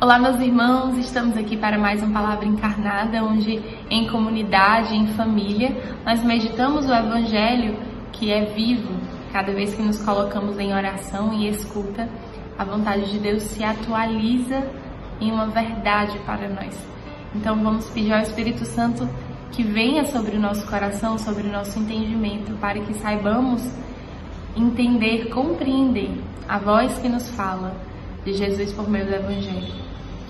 Olá, meus irmãos, estamos aqui para mais uma palavra encarnada, onde em comunidade, em família, nós meditamos o Evangelho que é vivo. Cada vez que nos colocamos em oração e escuta, a vontade de Deus se atualiza em uma verdade para nós. Então vamos pedir ao Espírito Santo que venha sobre o nosso coração, sobre o nosso entendimento, para que saibamos entender, compreender a voz que nos fala de Jesus por meio do Evangelho.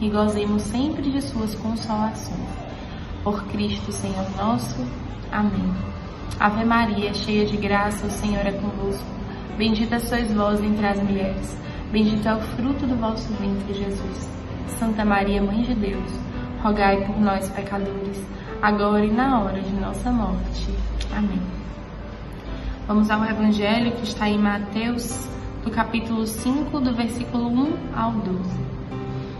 e gozemos sempre de suas consolações. Por Cristo, Senhor nosso. Amém. Ave Maria, cheia de graça, o Senhor é convosco. Bendita sois vós entre as mulheres. Bendito é o fruto do vosso ventre, Jesus. Santa Maria, Mãe de Deus, rogai por nós, pecadores, agora e na hora de nossa morte. Amém. Vamos ao Evangelho que está em Mateus, do capítulo 5, do versículo 1 ao 12.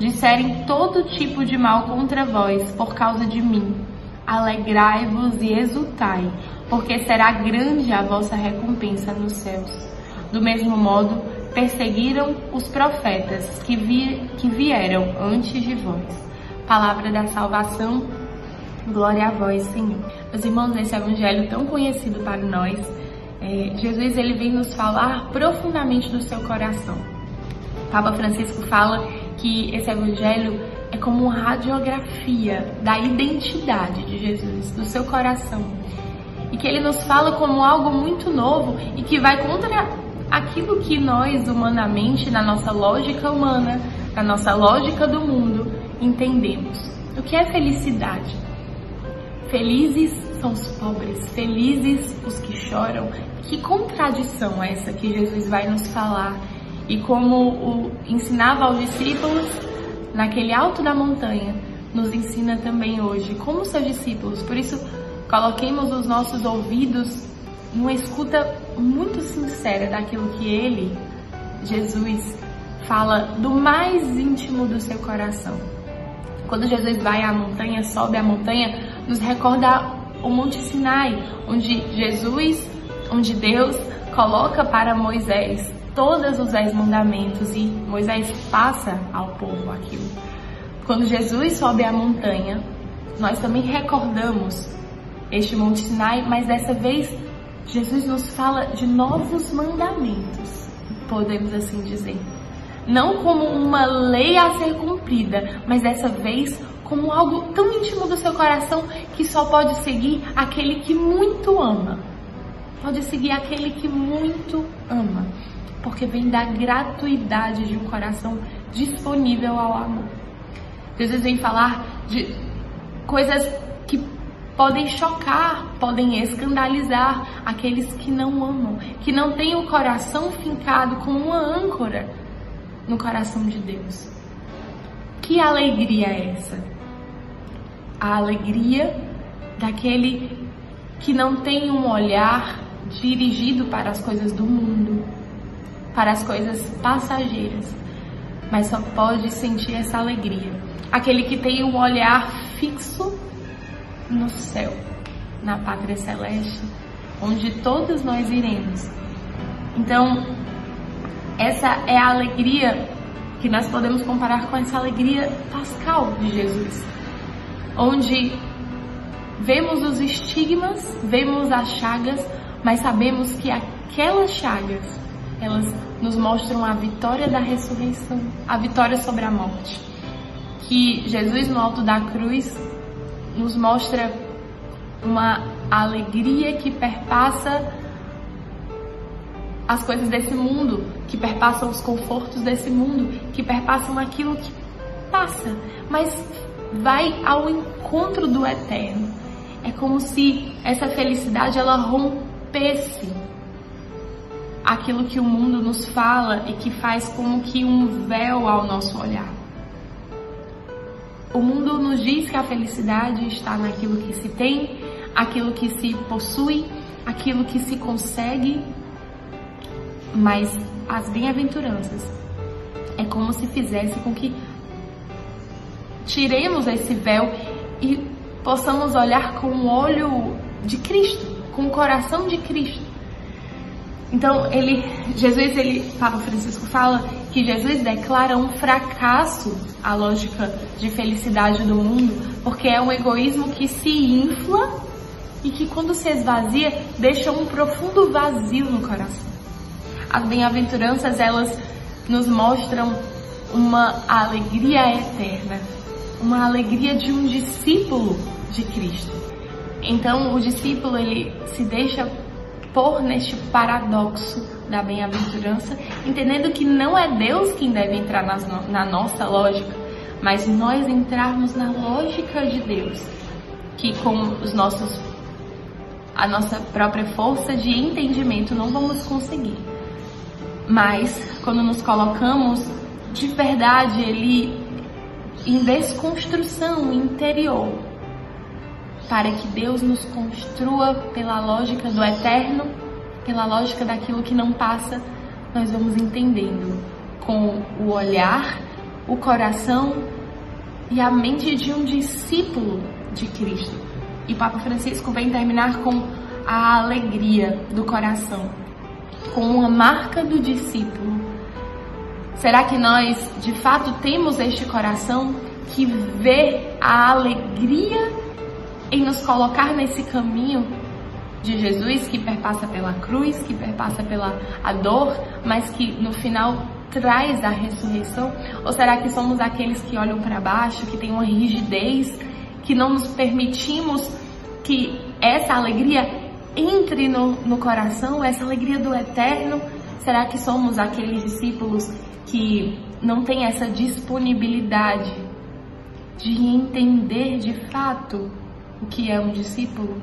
disserem todo tipo de mal contra vós por causa de mim. Alegrai-vos e exultai, porque será grande a vossa recompensa nos céus. Do mesmo modo, perseguiram os profetas que, vi, que vieram antes de vós. Palavra da salvação, glória a vós, Senhor. Meus irmãos, nesse evangelho tão conhecido para nós, é, Jesus ele vem nos falar profundamente do seu coração. O Papa Francisco fala que esse evangelho é como uma radiografia da identidade de Jesus, do seu coração. E que ele nos fala como algo muito novo e que vai contra aquilo que nós, humanamente, na nossa lógica humana, na nossa lógica do mundo, entendemos. O que é felicidade? Felizes são os pobres, felizes os que choram. Que contradição é essa que Jesus vai nos falar? E como o ensinava aos discípulos naquele alto da montanha, nos ensina também hoje, como seus discípulos. Por isso, coloquemos os nossos ouvidos numa escuta muito sincera daquilo que ele, Jesus, fala do mais íntimo do seu coração. Quando Jesus vai à montanha, sobe a montanha, nos recorda o Monte Sinai, onde Jesus, onde Deus coloca para Moisés todos os dez mandamentos e Moisés passa ao povo aquilo. Quando Jesus sobe a montanha, nós também recordamos este Monte Sinai, mas dessa vez Jesus nos fala de novos mandamentos, podemos assim dizer. Não como uma lei a ser cumprida, mas dessa vez como algo tão íntimo do seu coração que só pode seguir aquele que muito ama. Pode seguir aquele que muito ama, porque vem da gratuidade de um coração disponível ao amor. Jesus vem falar de coisas que podem chocar, podem escandalizar aqueles que não amam, que não têm o coração fincado como uma âncora no coração de Deus. Que alegria é essa? a alegria daquele que não tem um olhar dirigido para as coisas do mundo, para as coisas passageiras, mas só pode sentir essa alegria. Aquele que tem um olhar fixo no céu, na pátria celeste, onde todos nós iremos. Então, essa é a alegria que nós podemos comparar com essa alegria pascal de Jesus, onde vemos os estigmas, vemos as chagas, mas sabemos que aquelas chagas, elas nos mostram a vitória da ressurreição, a vitória sobre a morte. Que Jesus no alto da cruz nos mostra uma alegria que perpassa as coisas desse mundo, que perpassam os confortos desse mundo, que perpassam aquilo que passa, mas vai ao encontro do eterno. É como se essa felicidade ela rompesse aquilo que o mundo nos fala e que faz como que um véu ao nosso olhar. O mundo nos diz que a felicidade está naquilo que se tem, aquilo que se possui, aquilo que se consegue, mas as bem-aventuranças é como se fizesse com que tiremos esse véu e possamos olhar com o olho de Cristo, com o coração de Cristo. Então, ele, Jesus, ele, Papa Francisco fala que Jesus declara um fracasso a lógica de felicidade do mundo, porque é um egoísmo que se infla e que quando se esvazia deixa um profundo vazio no coração. As bem-aventuranças, elas nos mostram uma alegria eterna, uma alegria de um discípulo de Cristo. Então, o discípulo ele se deixa pôr neste paradoxo da bem-aventurança, entendendo que não é Deus quem deve entrar na nossa lógica, mas nós entrarmos na lógica de Deus, que com os nossos a nossa própria força de entendimento não vamos conseguir. Mas quando nos colocamos de verdade ele em desconstrução interior, para que Deus nos construa pela lógica do eterno, pela lógica daquilo que não passa, nós vamos entendendo com o olhar, o coração e a mente de um discípulo de Cristo. E Papa Francisco vem terminar com a alegria do coração, com uma marca do discípulo. Será que nós de fato temos este coração que vê a alegria em nos colocar nesse caminho de Jesus que perpassa pela cruz, que perpassa pela a dor, mas que no final traz a ressurreição? Ou será que somos aqueles que olham para baixo, que têm uma rigidez, que não nos permitimos que essa alegria entre no, no coração, essa alegria do eterno? Será que somos aqueles discípulos que não têm essa disponibilidade de entender de fato o que é um discípulo?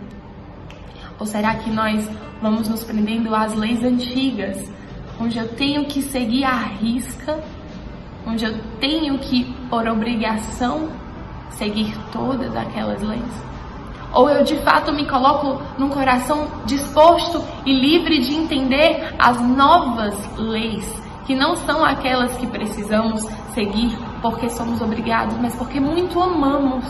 Ou será que nós vamos nos prendendo às leis antigas, onde eu tenho que seguir a risca, onde eu tenho que, por obrigação, seguir todas aquelas leis? Ou eu de fato me coloco num coração disposto e livre de entender as novas leis, que não são aquelas que precisamos seguir porque somos obrigados, mas porque muito amamos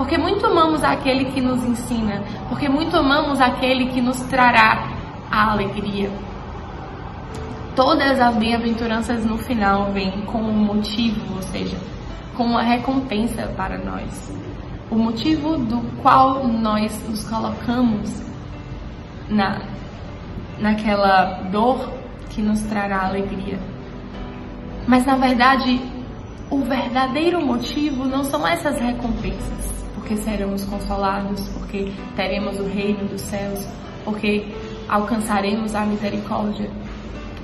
porque muito amamos aquele que nos ensina, porque muito amamos aquele que nos trará a alegria. Todas as bem-aventuranças no final vêm com um motivo, ou seja, com uma recompensa para nós. O motivo do qual nós nos colocamos na, naquela dor que nos trará alegria. Mas na verdade, o verdadeiro motivo não são essas recompensas porque seremos consolados, porque teremos o reino dos céus, porque alcançaremos a misericórdia.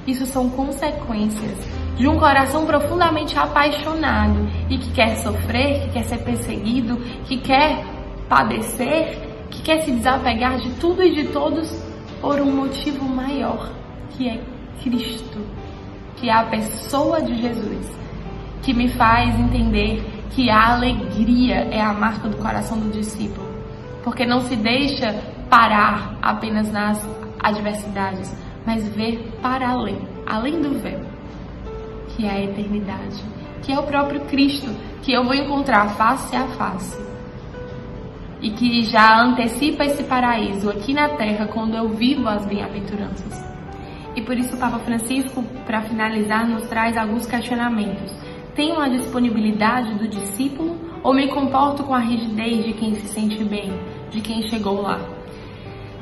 Isso são consequências de um coração profundamente apaixonado e que quer sofrer, que quer ser perseguido, que quer padecer, que quer se desapegar de tudo e de todos por um motivo maior, que é Cristo, que é a pessoa de Jesus, que me faz entender que a alegria é a marca do coração do discípulo, porque não se deixa parar apenas nas adversidades, mas ver para além, além do véu, que é a eternidade, que é o próprio Cristo, que eu vou encontrar face a face. E que já antecipa esse paraíso aqui na terra quando eu vivo as bem-aventuranças. E por isso o Papa Francisco, para finalizar, nos traz alguns questionamentos. Tenho a disponibilidade do discípulo ou me comporto com a rigidez de quem se sente bem, de quem chegou lá?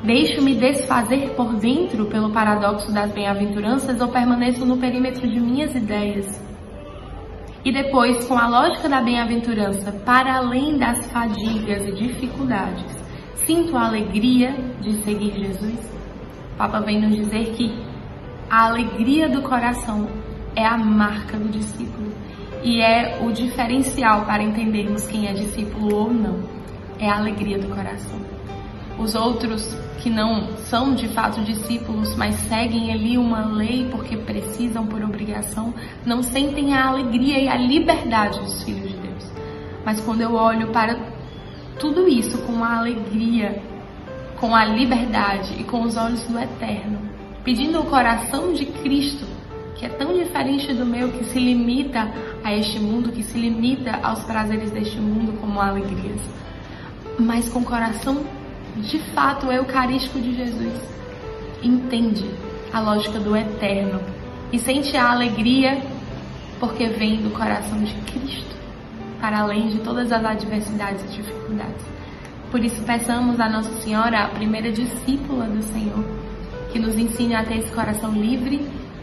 Deixo-me desfazer por dentro pelo paradoxo das bem-aventuranças ou permaneço no perímetro de minhas ideias? E depois, com a lógica da bem-aventurança, para além das fadigas e dificuldades, sinto a alegria de seguir Jesus? O Papa vem nos dizer que a alegria do coração é a marca do discípulo e é o diferencial para entendermos quem é discípulo ou não. É a alegria do coração. Os outros que não são de fato discípulos, mas seguem ali uma lei porque precisam por obrigação, não sentem a alegria e a liberdade dos filhos de Deus. Mas quando eu olho para tudo isso com a alegria, com a liberdade e com os olhos do eterno, pedindo o coração de Cristo que é tão diferente do meu, que se limita a este mundo, que se limita aos prazeres deste mundo como alegrias, mas com o coração de fato eucarístico de Jesus. Entende a lógica do eterno e sente a alegria porque vem do coração de Cristo, para além de todas as adversidades e dificuldades. Por isso, peçamos a Nossa Senhora, a primeira discípula do Senhor, que nos ensine a ter esse coração livre